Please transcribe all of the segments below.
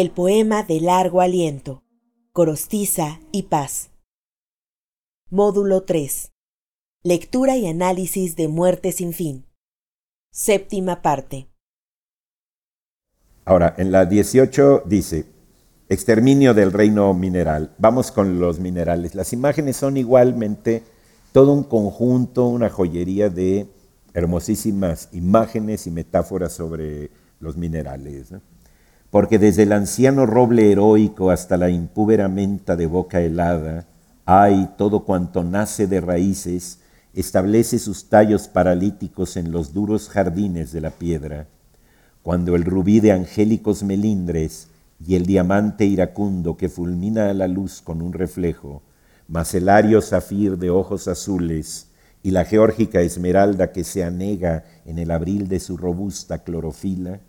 El poema de largo aliento, Corostiza y Paz. Módulo 3. Lectura y análisis de Muerte sin fin. Séptima parte. Ahora, en la 18 dice, exterminio del reino mineral. Vamos con los minerales. Las imágenes son igualmente todo un conjunto, una joyería de hermosísimas imágenes y metáforas sobre los minerales. Porque desde el anciano roble heroico hasta la impúbera menta de boca helada, hay todo cuanto nace de raíces, establece sus tallos paralíticos en los duros jardines de la piedra. Cuando el rubí de angélicos melindres y el diamante iracundo que fulmina a la luz con un reflejo, macelario zafir de ojos azules, y la geórgica esmeralda que se anega en el abril de su robusta clorofila,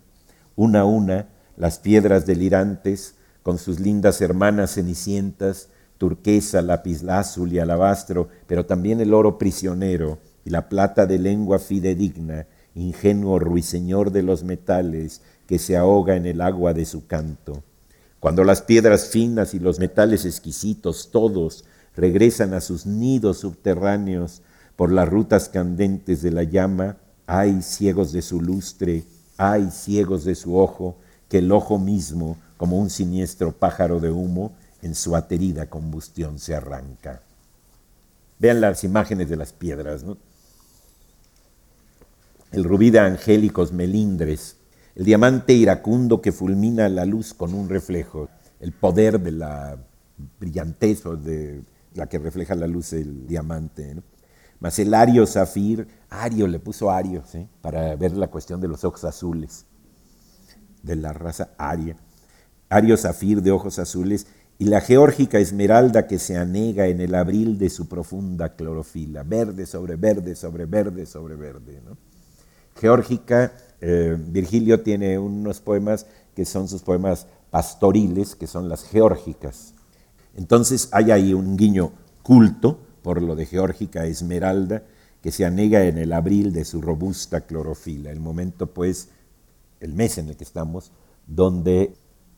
una a una las piedras delirantes, con sus lindas hermanas cenicientas, turquesa, lapislázul y alabastro, pero también el oro prisionero y la plata de lengua fidedigna, ingenuo ruiseñor de los metales que se ahoga en el agua de su canto. Cuando las piedras finas y los metales exquisitos todos regresan a sus nidos subterráneos, por las rutas candentes de la llama, hay ciegos de su lustre, hay ciegos de su ojo, que el ojo mismo, como un siniestro pájaro de humo, en su aterida combustión se arranca. Vean las imágenes de las piedras, ¿no? El rubí de angélicos melindres, el diamante iracundo que fulmina la luz con un reflejo, el poder de la brillantez de la que refleja la luz del diamante. ¿no? El Ario Zafir, Ario le puso Ario, para ver la cuestión de los ojos azules, de la raza Aria. Ario Zafir de ojos azules y la geórgica esmeralda que se anega en el abril de su profunda clorofila, verde sobre verde sobre verde sobre verde. Geórgica, eh, Virgilio tiene unos poemas que son sus poemas pastoriles, que son las geórgicas. Entonces hay ahí un guiño culto por lo de Geórgica Esmeralda, que se anega en el abril de su robusta clorofila, el momento pues, el mes en el que estamos, donde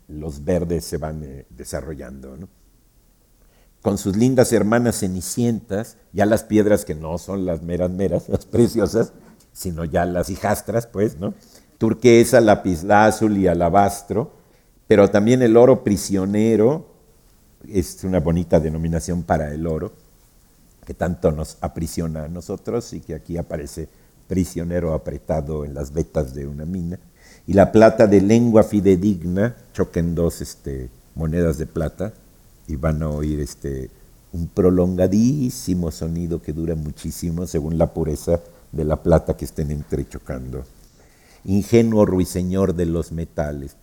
los verdes se van eh, desarrollando. Con sus lindas hermanas cenicientas, ya las piedras que no son las meras meras, las preciosas, sino ya las hijastras, pues, ¿no? Turquesa, lapislázul y alabastro, pero también el oro prisionero, es una bonita denominación para el oro, que tanto nos aprisiona a nosotros y que aquí aparece prisionero apretado en las vetas de una mina. Y la plata de lengua fidedigna, choquen dos este, monedas de plata y van a oír este, un prolongadísimo sonido que dura muchísimo según la pureza de la plata que estén entrechocando. Ingenuo ruiseñor de los metales,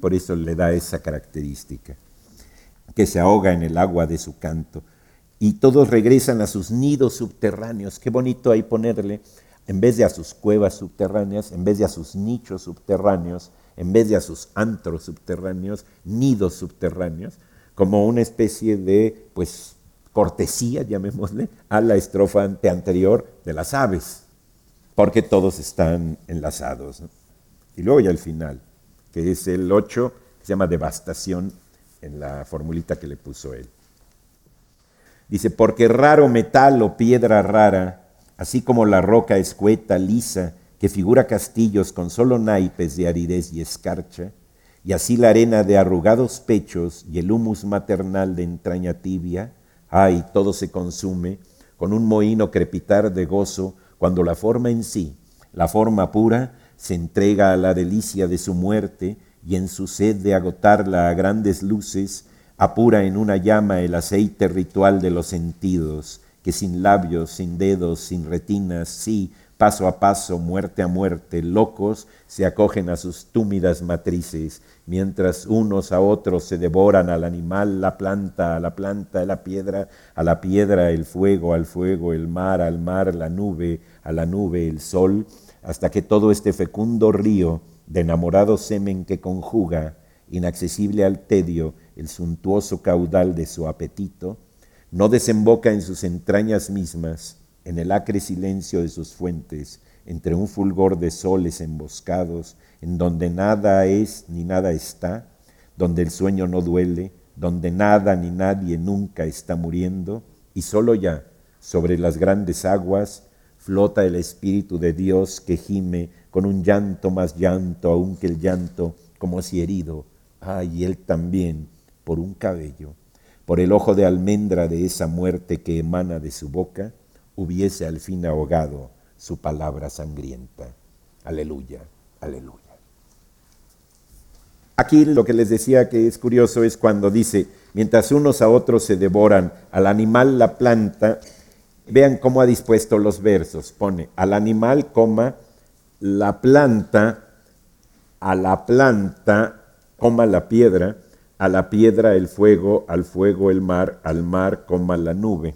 por eso le da esa característica, que se ahoga en el agua de su canto y todos regresan a sus nidos subterráneos. Qué bonito ahí ponerle, en vez de a sus cuevas subterráneas, en vez de a sus nichos subterráneos, en vez de a sus antros subterráneos, nidos subterráneos, como una especie de, pues, cortesía, llamémosle, a la estrofa anterior de las aves, porque todos están enlazados. Y luego ya el final, que es el 8, se llama devastación en la formulita que le puso él. Dice, porque raro metal o piedra rara, así como la roca escueta, lisa, que figura castillos con solo naipes de aridez y escarcha, y así la arena de arrugados pechos y el humus maternal de entraña tibia, ay, todo se consume con un mohino crepitar de gozo cuando la forma en sí, la forma pura, se entrega a la delicia de su muerte y en su sed de agotarla a grandes luces, apura en una llama el aceite ritual de los sentidos, que sin labios, sin dedos, sin retinas, sí, paso a paso, muerte a muerte, locos, se acogen a sus túmidas matrices, mientras unos a otros se devoran al animal, la planta, a la planta, la piedra, a la piedra, el fuego, al fuego, el mar, al mar, la nube, a la nube, el sol, hasta que todo este fecundo río de enamorado semen que conjuga, inaccesible al tedio, el suntuoso caudal de su apetito, no desemboca en sus entrañas mismas, en el acre silencio de sus fuentes, entre un fulgor de soles emboscados, en donde nada es ni nada está, donde el sueño no duele, donde nada ni nadie nunca está muriendo, y solo ya, sobre las grandes aguas, flota el Espíritu de Dios que gime con un llanto más llanto aún que el llanto, como si herido, ay, él también, por un cabello, por el ojo de almendra de esa muerte que emana de su boca, hubiese al fin ahogado su palabra sangrienta. Aleluya, aleluya. Aquí lo que les decía que es curioso es cuando dice, mientras unos a otros se devoran, al animal la planta, vean cómo ha dispuesto los versos. Pone, al animal, coma, la planta, a la planta, coma la piedra, a la piedra el fuego, al fuego el mar, al mar, coma la nube.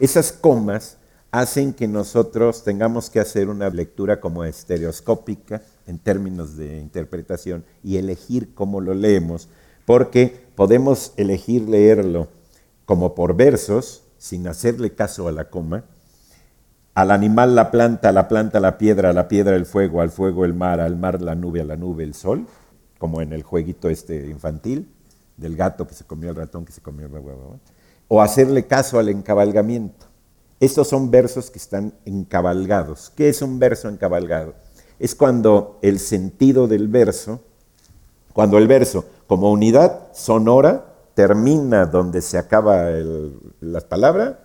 Esas comas hacen que nosotros tengamos que hacer una lectura como estereoscópica en términos de interpretación y elegir cómo lo leemos, porque podemos elegir leerlo como por versos, sin hacerle caso a la coma, al animal la planta, a la planta la piedra, a la piedra el fuego, al fuego el mar, al mar la nube, a la nube el sol, como en el jueguito este infantil del gato que se comió el ratón, que se comió el... O hacerle caso al encabalgamiento. Estos son versos que están encabalgados. ¿Qué es un verso encabalgado? Es cuando el sentido del verso, cuando el verso como unidad sonora termina donde se acaba la palabra,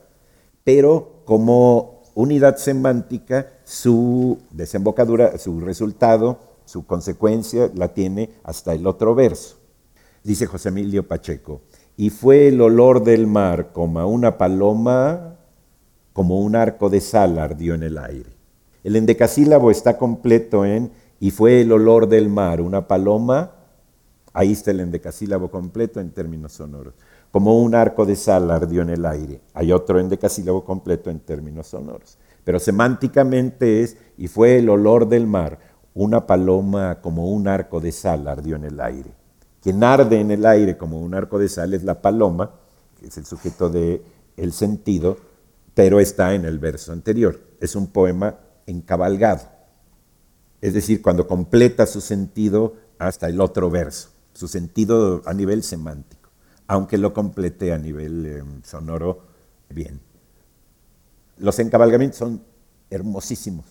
pero como unidad semántica, su desembocadura, su resultado, su consecuencia la tiene hasta el otro verso. Dice José Emilio Pacheco, y fue el olor del mar como una paloma como un arco de sal ardió en el aire. El endecasílabo está completo en y fue el olor del mar, una paloma, ahí está el endecasílabo completo en términos sonoros, como un arco de sal ardió en el aire. Hay otro endecasílabo completo en términos sonoros. Pero semánticamente es y fue el olor del mar, una paloma como un arco de sal ardió en el aire. Quien arde en el aire como un arco de sal es la paloma, que es el sujeto del el sentido, pero está en el verso anterior. Es un poema encabalgado. Es decir, cuando completa su sentido hasta el otro verso, su sentido a nivel semántico, aunque lo complete a nivel eh, sonoro bien. Los encabalgamientos son hermosísimos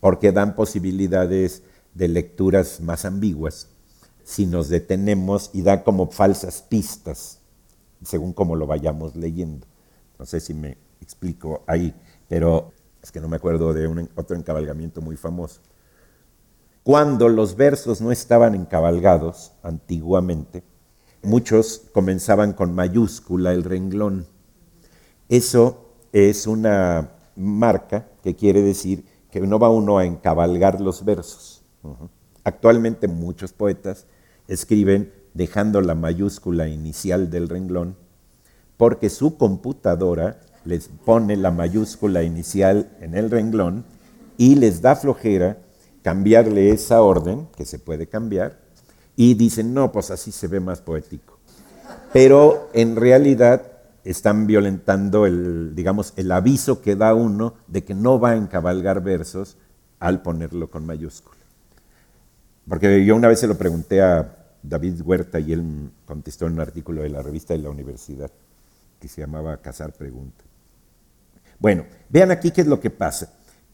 porque dan posibilidades de lecturas más ambiguas si nos detenemos y da como falsas pistas según como lo vayamos leyendo. No sé si me explico ahí, pero es que no me acuerdo de un, otro encabalgamiento muy famoso. Cuando los versos no estaban encabalgados antiguamente, muchos comenzaban con mayúscula el renglón. Eso es una marca que quiere decir que no va uno a encabalgar los versos. Actualmente muchos poetas escriben dejando la mayúscula inicial del renglón porque su computadora les pone la mayúscula inicial en el renglón y les da flojera cambiarle esa orden, que se puede cambiar, y dicen, no, pues así se ve más poético. Pero en realidad están violentando el, digamos, el aviso que da uno de que no va a encabalgar versos al ponerlo con mayúscula. Porque yo una vez se lo pregunté a David Huerta y él contestó en un artículo de la revista de la universidad que se llamaba Cazar Preguntas. Bueno, vean aquí qué es lo que pasa.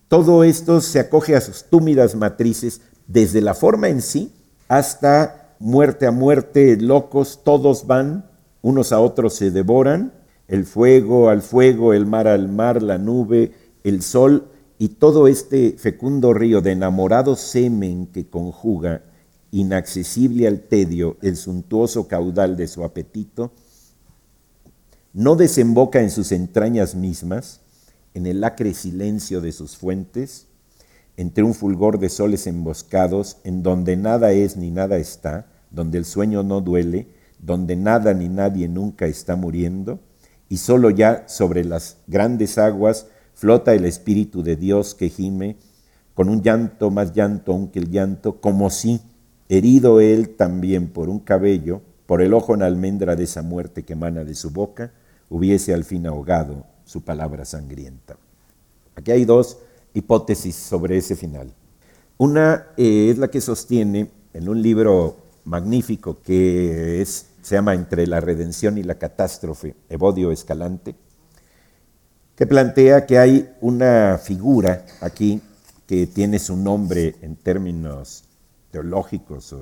Todo esto se acoge a sus túmidas matrices, desde la forma en sí hasta muerte a muerte, locos, todos van, unos a otros se devoran, el fuego al fuego, el mar al mar, la nube, el sol y todo este fecundo río de enamorado semen que conjuga, inaccesible al tedio, el suntuoso caudal de su apetito, no desemboca en sus entrañas mismas, en el acre silencio de sus fuentes, entre un fulgor de soles emboscados, en donde nada es ni nada está, donde el sueño no duele, donde nada ni nadie nunca está muriendo, y solo ya sobre las grandes aguas flota el Espíritu de Dios que gime, con un llanto más llanto aún que el llanto, como si, herido él también por un cabello, por el ojo en almendra de esa muerte que emana de su boca, hubiese al fin ahogado su palabra sangrienta. Aquí hay dos hipótesis sobre ese final. Una eh, es la que sostiene en un libro magnífico que es, se llama Entre la redención y la catástrofe, Evodio Escalante, que plantea que hay una figura aquí que tiene su nombre en términos teológicos,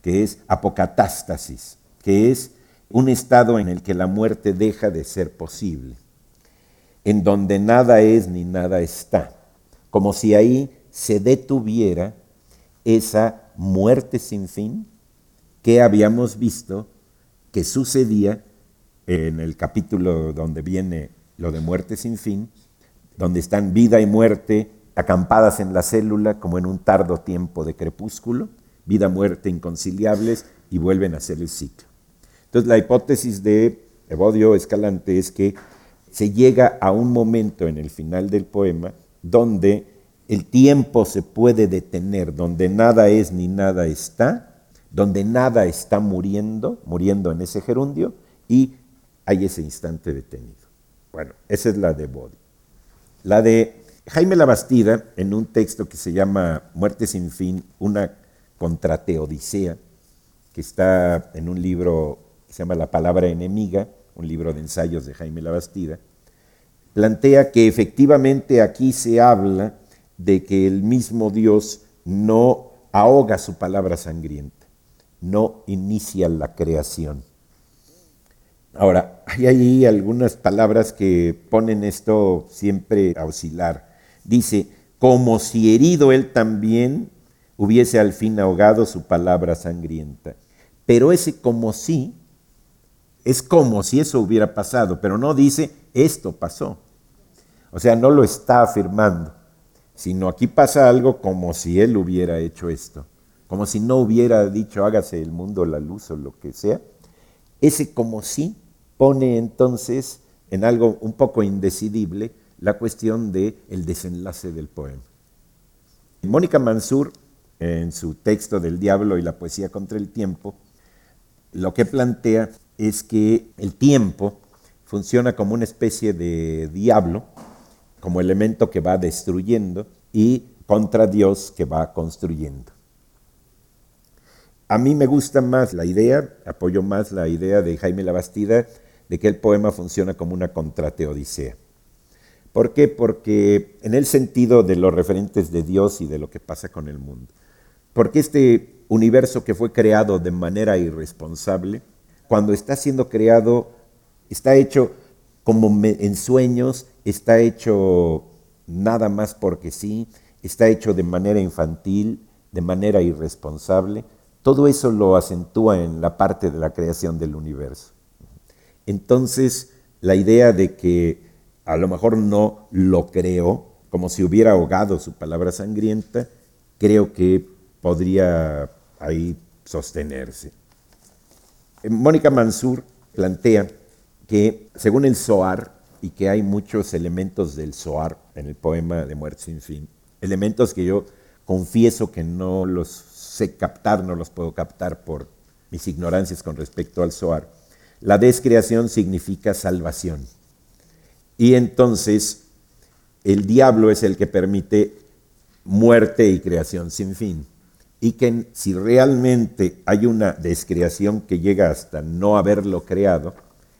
que es apocatástasis, que es un estado en el que la muerte deja de ser posible, en donde nada es ni nada está, como si ahí se detuviera esa muerte sin fin que habíamos visto que sucedía en el capítulo donde viene lo de muerte sin fin, donde están vida y muerte acampadas en la célula como en un tardo tiempo de crepúsculo, vida, muerte inconciliables y vuelven a ser el ciclo. Entonces la hipótesis de Evodio Escalante es que se llega a un momento en el final del poema donde el tiempo se puede detener, donde nada es ni nada está, donde nada está muriendo, muriendo en ese gerundio, y hay ese instante detenido. Bueno, esa es la de Evodio. La de Jaime Labastida, en un texto que se llama Muerte sin fin, una contrateodicea, que está en un libro que se llama La palabra enemiga, un libro de ensayos de Jaime Labastida, plantea que efectivamente aquí se habla de que el mismo Dios no ahoga su palabra sangrienta, no inicia la creación. Ahora, hay ahí algunas palabras que ponen esto siempre a oscilar dice, como si herido él también hubiese al fin ahogado su palabra sangrienta. Pero ese como si, es como si eso hubiera pasado, pero no dice, esto pasó. O sea, no lo está afirmando, sino aquí pasa algo como si él hubiera hecho esto, como si no hubiera dicho, hágase el mundo la luz o lo que sea. Ese como si pone entonces en algo un poco indecidible la cuestión del el desenlace del poema. Mónica Mansur, en su texto del diablo y la poesía contra el tiempo, lo que plantea es que el tiempo funciona como una especie de diablo, como elemento que va destruyendo y contra Dios que va construyendo. A mí me gusta más la idea, apoyo más la idea de Jaime Labastida, de que el poema funciona como una contrateodicea. ¿Por qué? Porque en el sentido de los referentes de Dios y de lo que pasa con el mundo. Porque este universo que fue creado de manera irresponsable, cuando está siendo creado, está hecho como en sueños, está hecho nada más porque sí, está hecho de manera infantil, de manera irresponsable. Todo eso lo acentúa en la parte de la creación del universo. Entonces, la idea de que a lo mejor no lo creo, como si hubiera ahogado su palabra sangrienta, creo que podría ahí sostenerse. Eh, Mónica Mansur plantea que según el Zohar, y que hay muchos elementos del Zohar en el poema de Muerte sin fin, elementos que yo confieso que no los sé captar, no los puedo captar por mis ignorancias con respecto al Zohar, la descreación significa salvación. Y entonces el diablo es el que permite muerte y creación sin fin. Y que si realmente hay una descreación que llega hasta no haberlo creado,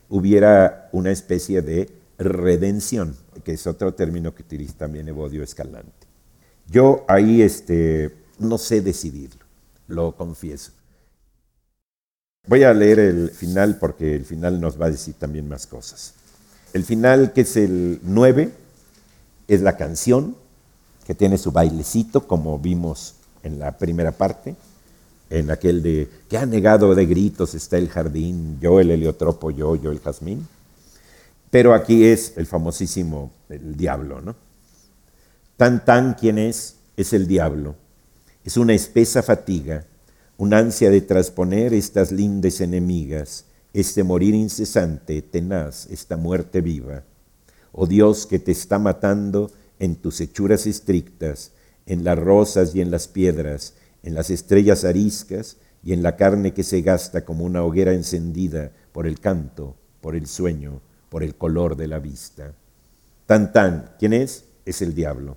hubiera una especie de redención, que es otro término que utiliza también Evodio Escalante. Yo ahí este, no sé decidirlo, lo confieso. Voy a leer el final porque el final nos va a decir también más cosas. El final, que es el 9, es la canción, que tiene su bailecito, como vimos en la primera parte, en aquel de que ha negado de gritos está el jardín, yo el heliotropo, yo, yo el jazmín. Pero aquí es el famosísimo el diablo, ¿no? Tan tan quien es, es el diablo. Es una espesa fatiga, una ansia de trasponer estas lindes enemigas, este morir incesante, tenaz, esta muerte viva. Oh Dios que te está matando en tus hechuras estrictas, en las rosas y en las piedras, en las estrellas ariscas y en la carne que se gasta como una hoguera encendida por el canto, por el sueño, por el color de la vista. Tan tan, ¿quién es? Es el diablo.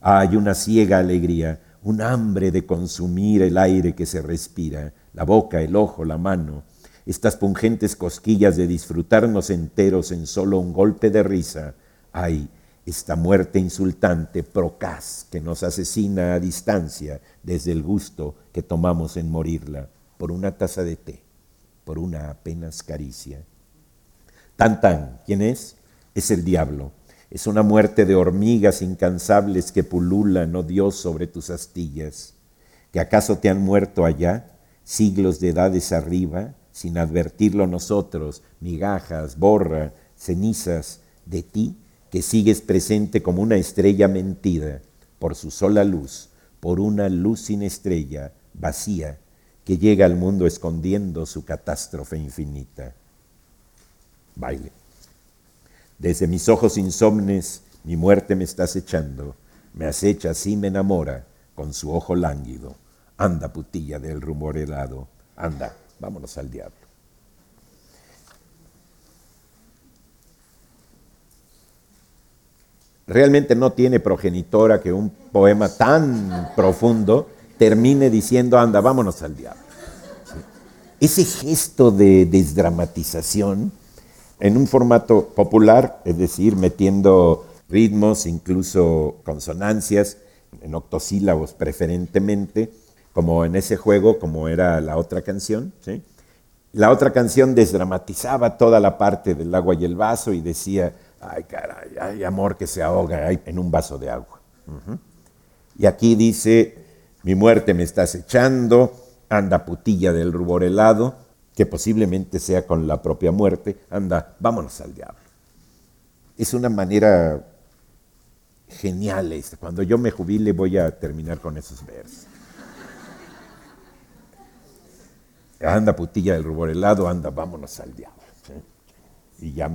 Hay una ciega alegría, un hambre de consumir el aire que se respira, la boca, el ojo, la mano, estas pungentes cosquillas de disfrutarnos enteros en solo un golpe de risa, ay, esta muerte insultante, procaz, que nos asesina a distancia desde el gusto que tomamos en morirla, por una taza de té, por una apenas caricia. Tan tan, ¿quién es? Es el diablo. Es una muerte de hormigas incansables que pululan, oh Dios, sobre tus astillas. ¿Que acaso te han muerto allá, siglos de edades arriba, sin advertirlo nosotros, migajas, borra, cenizas de ti, que sigues presente como una estrella mentida, por su sola luz, por una luz sin estrella, vacía, que llega al mundo escondiendo su catástrofe infinita. Baile. Desde mis ojos insomnes mi muerte me está acechando, me acecha así me enamora con su ojo lánguido. Anda, putilla del rumor helado, anda, Vámonos al diablo. Realmente no tiene progenitora que un poema tan profundo termine diciendo, anda, vámonos al diablo. Ese gesto de desdramatización en un formato popular, es decir, metiendo ritmos, incluso consonancias, en octosílabos preferentemente, como en ese juego, como era la otra canción. La otra canción desdramatizaba toda la parte del agua y el vaso y decía, ay caray, hay amor que se ahoga en un vaso de agua. Y aquí dice, mi muerte me está acechando, anda putilla del rubor helado, que posiblemente sea con la propia muerte, anda, vámonos al diablo. Es una manera genial esta. Cuando yo me jubile voy a terminar con esos versos. anda putilla del rubor helado, anda, vámonos al diablo. Y ya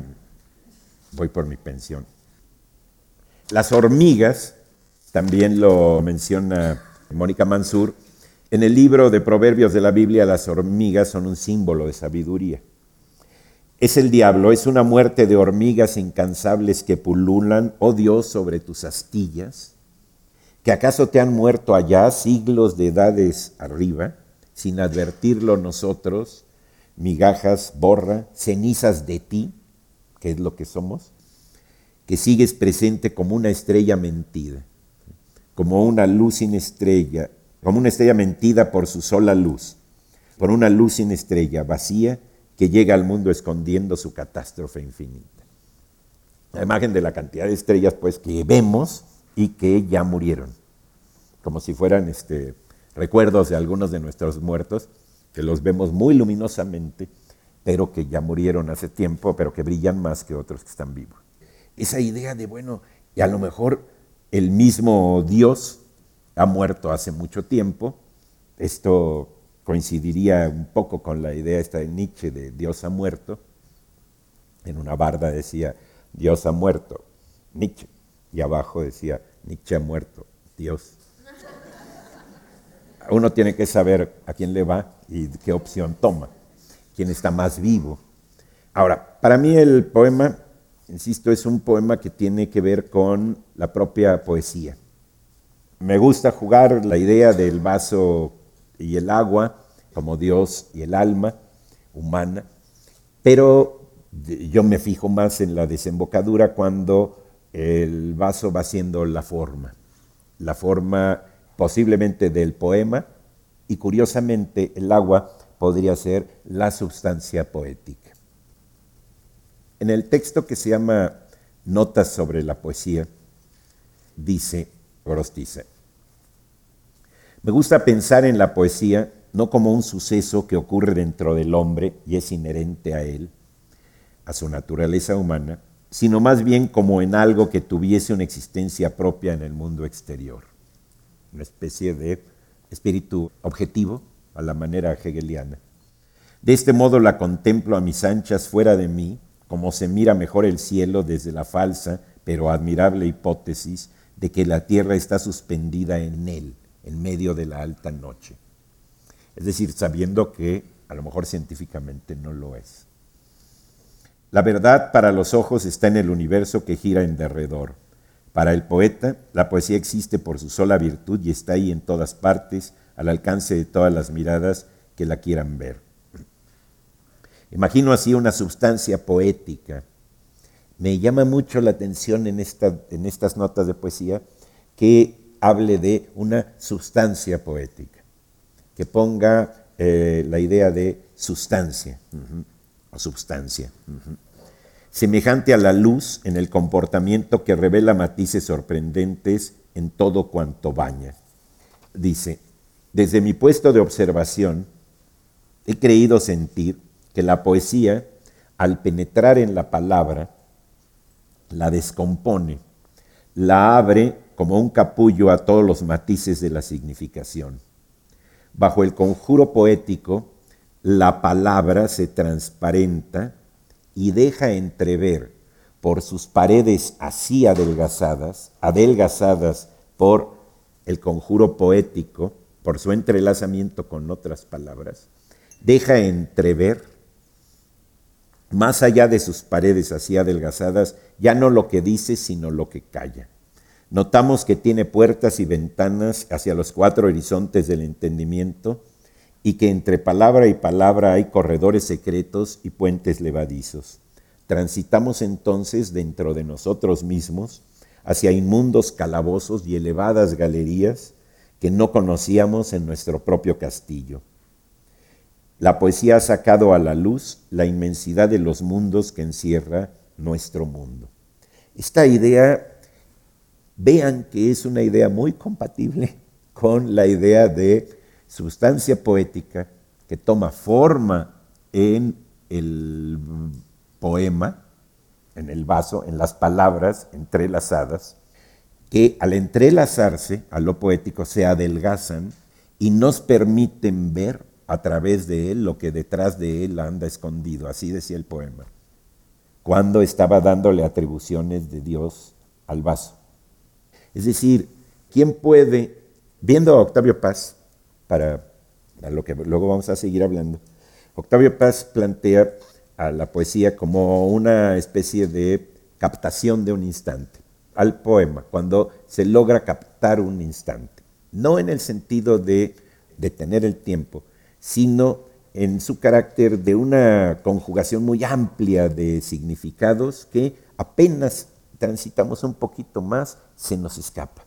voy por mi pensión. Las hormigas, también lo menciona Mónica Mansur, en el libro de Proverbios de la Biblia las hormigas son un símbolo de sabiduría. Es el diablo, es una muerte de hormigas incansables que pululan, oh Dios, sobre tus astillas, que acaso te han muerto allá siglos de edades arriba sin advertirlo nosotros, migajas, borra, cenizas de ti, que es lo que somos, que sigues presente como una estrella mentida, como una luz sin estrella, como una estrella mentida por su sola luz, por una luz sin estrella, vacía, que llega al mundo escondiendo su catástrofe infinita. La imagen de la cantidad de estrellas, pues, que vemos y que ya murieron, como si fueran este, recuerdos de algunos de nuestros muertos, que los vemos muy luminosamente, pero que ya murieron hace tiempo, pero que brillan más que otros que están vivos. Esa idea de, bueno, y a lo mejor el mismo Dios ha muerto hace mucho tiempo, esto coincidiría un poco con la idea esta de Nietzsche de Dios ha muerto. En una barda decía, Dios ha muerto, Nietzsche. Y abajo decía, Nietzsche ha muerto, Dios uno tiene que saber a quién le va y qué opción toma, quién está más vivo. Ahora, para mí el poema, insisto, es un poema que tiene que ver con la propia poesía. Me gusta jugar la idea del vaso y el agua como Dios y el alma humana, pero yo me fijo más en la desembocadura cuando el vaso va siendo la forma, la forma posiblemente del poema, y curiosamente el agua podría ser la sustancia poética. En el texto que se llama Notas sobre la poesía, dice Gorostiza, me gusta pensar en la poesía no como un suceso que ocurre dentro del hombre y es inherente a él, a su naturaleza humana, sino más bien como en algo que tuviese una existencia propia en el mundo exterior una especie de espíritu objetivo a la manera hegeliana. De este modo la contemplo a mis anchas fuera de mí, como se mira mejor el cielo desde la falsa pero admirable hipótesis de que la tierra está suspendida en él, en medio de la alta noche. Es decir, sabiendo que a lo mejor científicamente no lo es. La verdad para los ojos está en el universo que gira en derredor. Para el poeta, la poesía existe por su sola virtud y está ahí en todas partes, al alcance de todas las miradas que la quieran ver. Imagino así una sustancia poética. Me llama mucho la atención en, en estas notas de poesía que hable de una sustancia poética, que ponga eh, la idea de sustancia o substancia semejante a la luz en el comportamiento que revela matices sorprendentes en todo cuanto baña. Dice, desde mi puesto de observación, he creído sentir que la poesía, al penetrar en la palabra, la descompone, la abre como un capullo a todos los matices de la significación. Bajo el conjuro poético, la palabra se transparenta y deja entrever por sus paredes así adelgazadas, adelgazadas por el conjuro poético, por su entrelazamiento con otras palabras, deja entrever, más allá de sus paredes así adelgazadas, ya no lo que dice, sino lo que calla. Notamos que tiene puertas y ventanas hacia los cuatro horizontes del entendimiento, y que entre palabra y palabra hay corredores secretos y puentes levadizos. Transitamos entonces dentro de nosotros mismos hacia inmundos calabozos y elevadas galerías que no conocíamos en nuestro propio castillo. La poesía ha sacado a la luz la inmensidad de los mundos que encierra nuestro mundo. Esta idea, vean que es una idea muy compatible con la idea de sustancia poética que toma forma en el poema, en el vaso, en las palabras entrelazadas, que al entrelazarse a lo poético se adelgazan y nos permiten ver a través de él lo que detrás de él anda escondido, así decía el poema, cuando estaba dándole atribuciones de Dios al vaso. Es decir, ¿quién puede, viendo a Octavio Paz, para, lo que luego vamos a seguir hablando. Octavio Paz plantea a la poesía como una especie de captación de un instante, al poema, cuando se logra captar un instante. No en el sentido de detener el tiempo, sino en su carácter de una conjugación muy amplia de significados que apenas transitamos un poquito más, se nos escapa.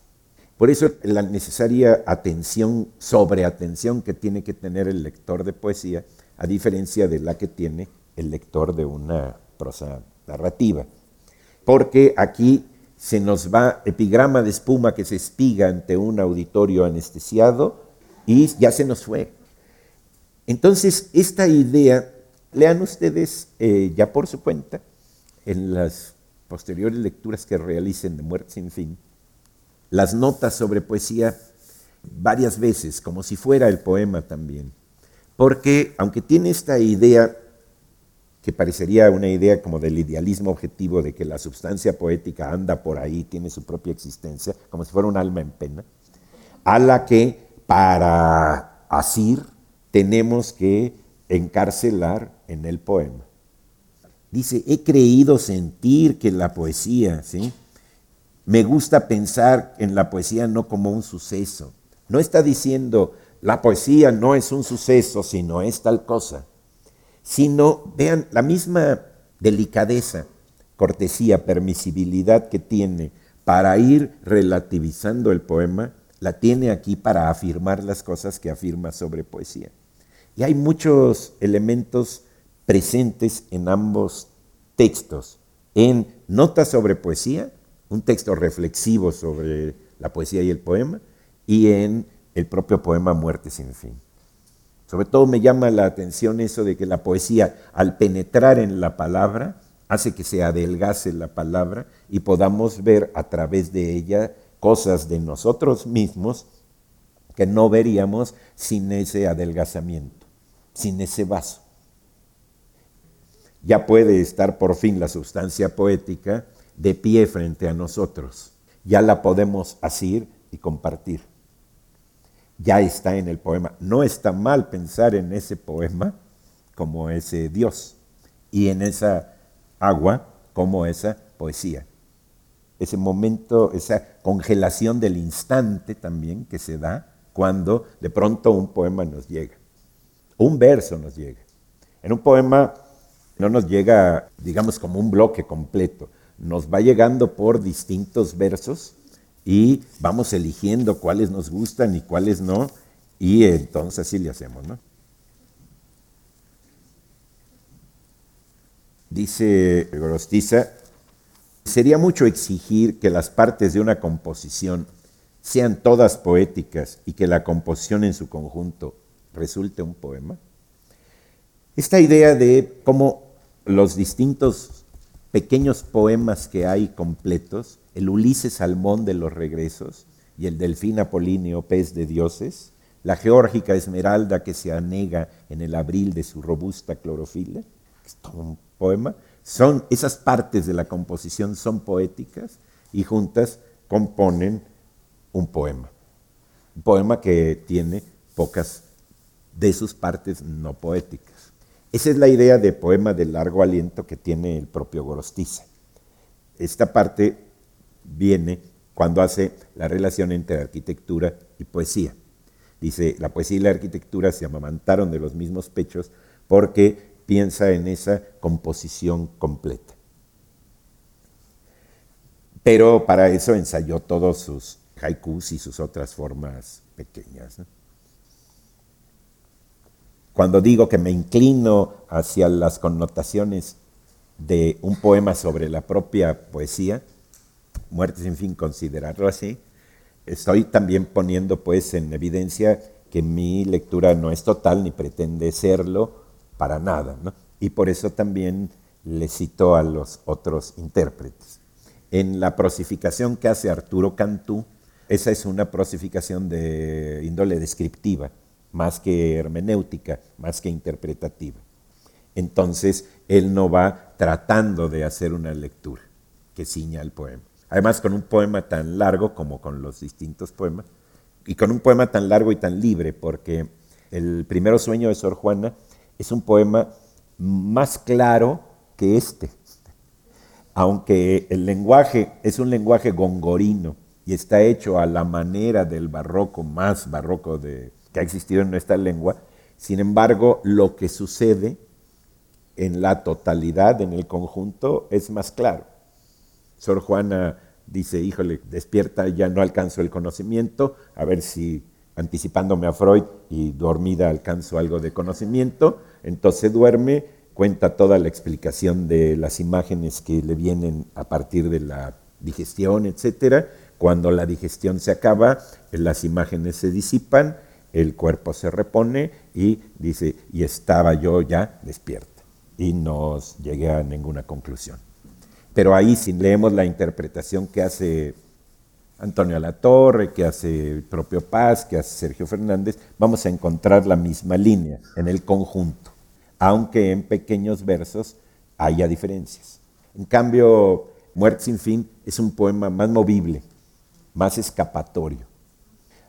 Por eso la necesaria atención, sobreatención que tiene que tener el lector de poesía, a diferencia de la que tiene el lector de una prosa narrativa. Porque aquí se nos va epigrama de espuma que se espiga ante un auditorio anestesiado y ya se nos fue. Entonces, esta idea, lean ustedes eh, ya por su cuenta, en las posteriores lecturas que realicen de Muerte sin Fin, las notas sobre poesía varias veces, como si fuera el poema también. Porque aunque tiene esta idea, que parecería una idea como del idealismo objetivo de que la sustancia poética anda por ahí, tiene su propia existencia, como si fuera un alma en pena, a la que para asir tenemos que encarcelar en el poema. Dice, he creído sentir que la poesía, ¿sí? Me gusta pensar en la poesía no como un suceso. No está diciendo la poesía no es un suceso, sino es tal cosa. Sino, vean, la misma delicadeza, cortesía, permisibilidad que tiene para ir relativizando el poema, la tiene aquí para afirmar las cosas que afirma sobre poesía. Y hay muchos elementos presentes en ambos textos, en notas sobre poesía un texto reflexivo sobre la poesía y el poema, y en el propio poema Muerte sin fin. Sobre todo me llama la atención eso de que la poesía, al penetrar en la palabra, hace que se adelgace la palabra y podamos ver a través de ella cosas de nosotros mismos que no veríamos sin ese adelgazamiento, sin ese vaso. Ya puede estar por fin la sustancia poética de pie frente a nosotros. Ya la podemos asir y compartir. Ya está en el poema. No está mal pensar en ese poema como ese Dios y en esa agua como esa poesía. Ese momento, esa congelación del instante también que se da cuando de pronto un poema nos llega. Un verso nos llega. En un poema no nos llega, digamos, como un bloque completo. Nos va llegando por distintos versos y vamos eligiendo cuáles nos gustan y cuáles no, y entonces así le hacemos, ¿no? Dice Gorostiza, sería mucho exigir que las partes de una composición sean todas poéticas y que la composición en su conjunto resulte un poema. Esta idea de cómo los distintos pequeños poemas que hay completos, el Ulises Salmón de los regresos y el Delfín Apolíneo pez de dioses, la geórgica esmeralda que se anega en el abril de su robusta clorofila, es todo un poema, son esas partes de la composición son poéticas y juntas componen un poema. Un poema que tiene pocas de sus partes no poéticas. Esa es la idea de poema de largo aliento que tiene el propio Gorostiza. Esta parte viene cuando hace la relación entre arquitectura y poesía. Dice, la poesía y la arquitectura se amamantaron de los mismos pechos porque piensa en esa composición completa. Pero para eso ensayó todos sus haikus y sus otras formas pequeñas. Cuando digo que me inclino hacia las connotaciones de un poema sobre la propia poesía, Muerte sin fin, considerarlo así, estoy también poniendo pues en evidencia que mi lectura no es total ni pretende serlo para nada, y por eso también le cito a los otros intérpretes. En la prosificación que hace Arturo Cantú, esa es una prosificación de índole descriptiva, más que hermenéutica, más que interpretativa. Entonces, él no va tratando de hacer una lectura que ciña al poema. Además, con un poema tan largo como con los distintos poemas, y con un poema tan largo y tan libre, porque el primero sueño de Sor Juana es un poema más claro que este, aunque el lenguaje es un lenguaje gongorino, y está hecho a la manera del barroco más barroco de, que ha existido en nuestra lengua, sin embargo, lo que sucede en la totalidad, en el conjunto, es más claro. Sor Juana dice, híjole, despierta, ya no alcanzo el conocimiento, a ver si anticipándome a Freud y dormida alcanzo algo de conocimiento, entonces duerme, cuenta toda la explicación de las imágenes que le vienen a partir de la digestión, etcétera, cuando la digestión se acaba, las imágenes se disipan, el cuerpo se repone y dice, y estaba yo ya despierta. Y no llegué a ninguna conclusión. Pero ahí, si leemos la interpretación que hace Antonio Alatorre, que hace el propio Paz, que hace Sergio Fernández, vamos a encontrar la misma línea en el conjunto, aunque en pequeños versos haya diferencias. En cambio, Muerte sin fin es un poema más movible, más escapatorio.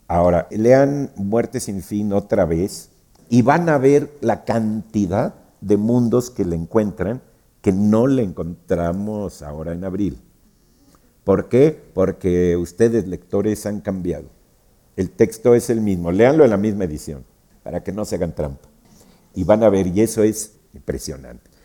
Ahora, lean Muerte sin fin otra vez y van a ver la cantidad de mundos que le encuentran que no le encontramos ahora en abril. ¿Por qué? Porque ustedes lectores han cambiado. El texto es el mismo, léanlo en la misma edición, para que no se hagan trampa. Y van a ver, y eso es impresionante.